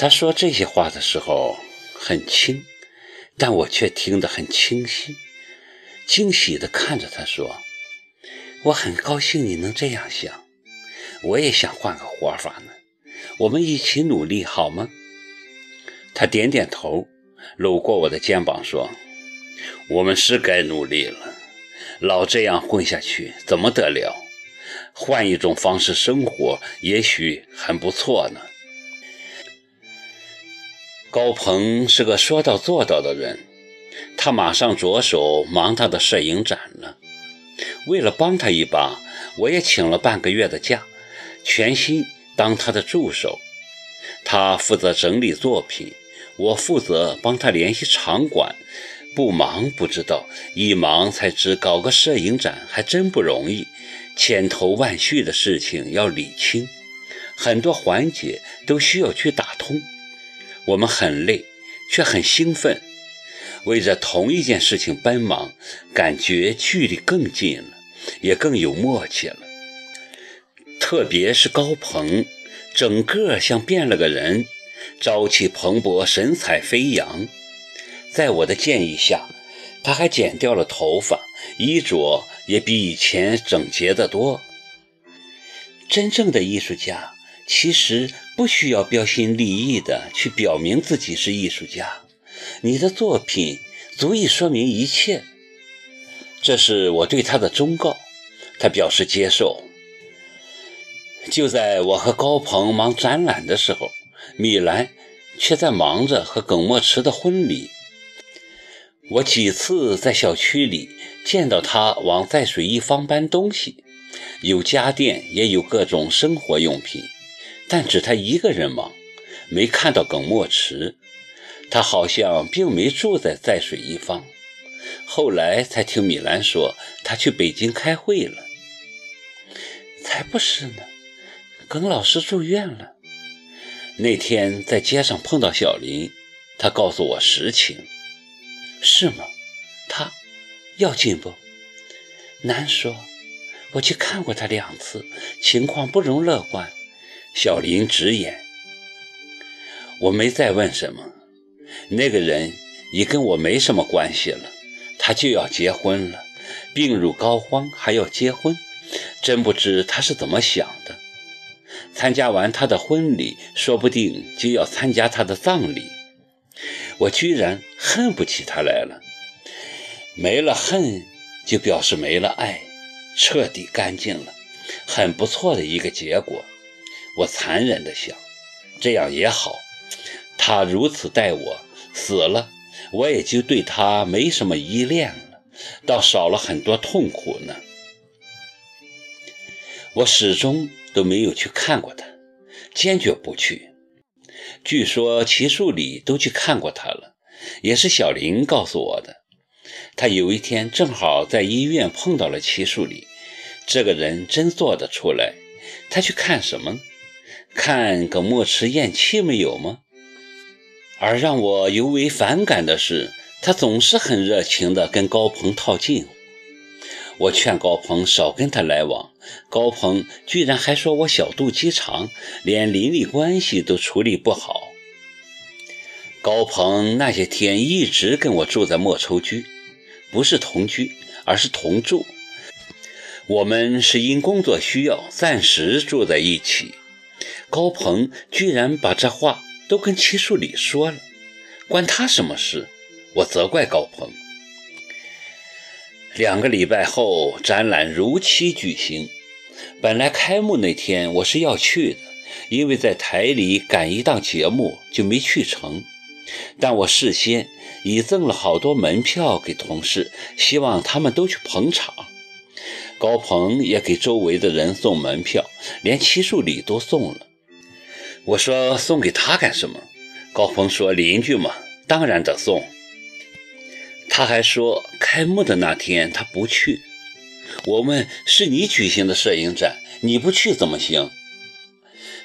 他说这些话的时候很轻，但我却听得很清晰，惊喜地看着他说：“我很高兴你能这样想，我也想换个活法呢。我们一起努力好吗？”他点点头，搂过我的肩膀说：“我们是该努力了，老这样混下去怎么得了？换一种方式生活，也许很不错呢。”高鹏是个说到做到的人，他马上着手忙他的摄影展了。为了帮他一把，我也请了半个月的假，全心当他的助手。他负责整理作品，我负责帮他联系场馆。不忙不知道，一忙才知搞个摄影展还真不容易，千头万绪的事情要理清，很多环节都需要去打通。我们很累，却很兴奋，为着同一件事情奔忙，感觉距离更近了，也更有默契了。特别是高鹏，整个像变了个人，朝气蓬勃，神采飞扬。在我的建议下，他还剪掉了头发，衣着也比以前整洁得多。真正的艺术家。其实不需要标新立异的去表明自己是艺术家，你的作品足以说明一切。这是我对他的忠告，他表示接受。就在我和高鹏忙展览的时候，米兰却在忙着和耿墨池的婚礼。我几次在小区里见到他往在水一方搬东西，有家电，也有各种生活用品。但只他一个人忙，没看到耿墨池。他好像并没住在在水一方。后来才听米兰说，他去北京开会了。才不是呢，耿老师住院了。那天在街上碰到小林，他告诉我实情。是吗？他要紧不？难说。我去看过他两次，情况不容乐观。小林直言：“我没再问什么，那个人已跟我没什么关系了。他就要结婚了，病入膏肓还要结婚，真不知他是怎么想的。参加完他的婚礼，说不定就要参加他的葬礼。我居然恨不起他来了。没了恨，就表示没了爱，彻底干净了，很不错的一个结果。”我残忍地想，这样也好。他如此待我，死了，我也就对他没什么依恋了，倒少了很多痛苦呢。我始终都没有去看过他，坚决不去。据说齐树礼都去看过他了，也是小林告诉我的。他有一天正好在医院碰到了齐树礼，这个人真做得出来。他去看什么？看耿墨池咽气没有吗？而让我尤为反感的是，他总是很热情地跟高鹏套近乎。我劝高鹏少跟他来往，高鹏居然还说我小肚鸡肠，连邻里关系都处理不好。高鹏那些天一直跟我住在莫愁居，不是同居，而是同住。我们是因工作需要暂时住在一起。高鹏居然把这话都跟齐树礼说了，关他什么事？我责怪高鹏。两个礼拜后，展览如期举行。本来开幕那天我是要去的，因为在台里赶一档节目，就没去成。但我事先已赠了好多门票给同事，希望他们都去捧场。高鹏也给周围的人送门票，连齐树礼都送了。我说送给他干什么？高鹏说邻居嘛，当然得送。他还说开幕的那天他不去。我问是你举行的摄影展，你不去怎么行？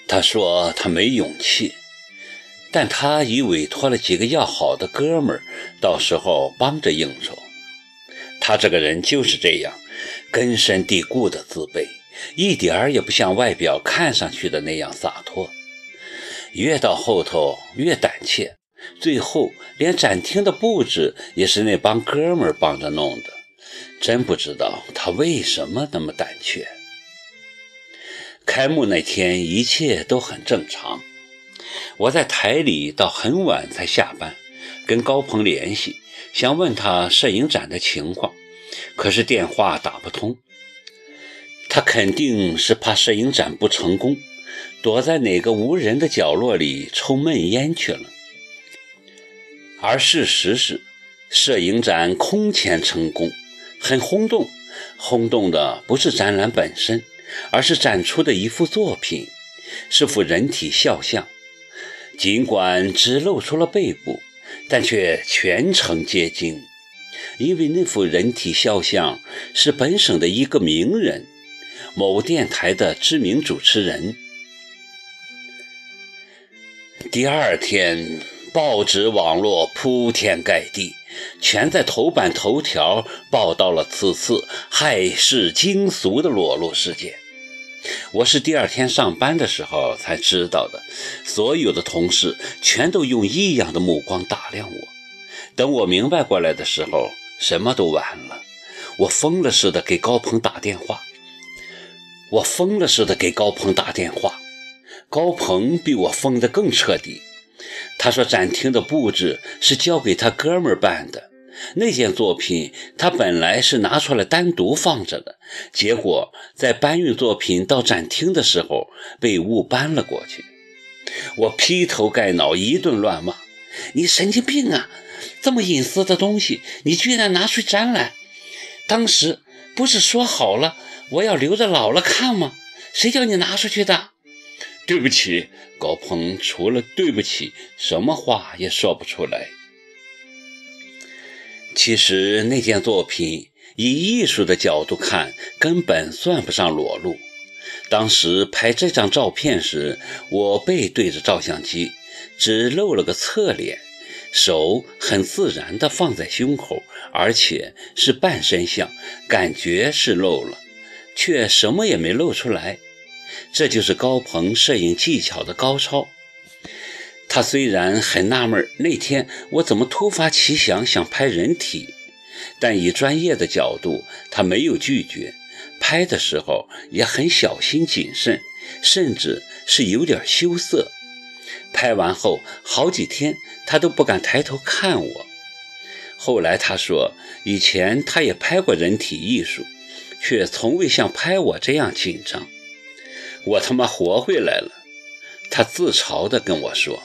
他说他没勇气，但他已委托了几个要好的哥们儿，到时候帮着应酬。他这个人就是这样，根深蒂固的自卑，一点儿也不像外表看上去的那样洒脱。越到后头越胆怯，最后连展厅的布置也是那帮哥们儿帮着弄的。真不知道他为什么那么胆怯。开幕那天一切都很正常，我在台里到很晚才下班，跟高鹏联系，想问他摄影展的情况，可是电话打不通。他肯定是怕摄影展不成功，躲在哪个无人的角落里抽闷烟去了。而事实是，摄影展空前成功。很轰动，轰动的不是展览本身，而是展出的一幅作品，是幅人体肖像。尽管只露出了背部，但却全程皆惊，因为那幅人体肖像是本省的一个名人，某电台的知名主持人。第二天，报纸网络铺天盖地。全在头版头条报道了此次骇世惊俗的裸露事件。我是第二天上班的时候才知道的，所有的同事全都用异样的目光打量我。等我明白过来的时候，什么都晚了。我疯了似的给高鹏打电话，我疯了似的给高鹏打电话。高鹏比我疯得更彻底。他说：“展厅的布置是交给他哥们儿办的，那件作品他本来是拿出来单独放着的，结果在搬运作品到展厅的时候被误搬了过去。”我劈头盖脑一顿乱骂：“你神经病啊！这么隐私的东西，你居然拿去展览？当时不是说好了我要留着老了看吗？谁叫你拿出去的？”对不起，高鹏，除了对不起，什么话也说不出来。其实那件作品，以艺术的角度看，根本算不上裸露。当时拍这张照片时，我背对着照相机，只露了个侧脸，手很自然地放在胸口，而且是半身像，感觉是露了，却什么也没露出来。这就是高鹏摄影技巧的高超。他虽然很纳闷那天我怎么突发奇想想拍人体，但以专业的角度，他没有拒绝。拍的时候也很小心谨慎，甚至是有点羞涩。拍完后好几天，他都不敢抬头看我。后来他说，以前他也拍过人体艺术，却从未像拍我这样紧张。我他妈活回来了，他自嘲地跟我说。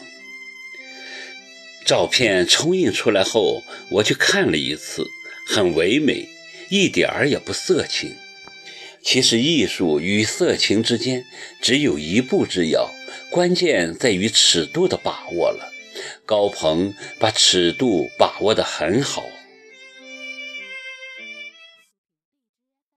照片冲印出来后，我去看了一次，很唯美，一点儿也不色情。其实艺术与色情之间只有一步之遥，关键在于尺度的把握了。高鹏把尺度把握得很好。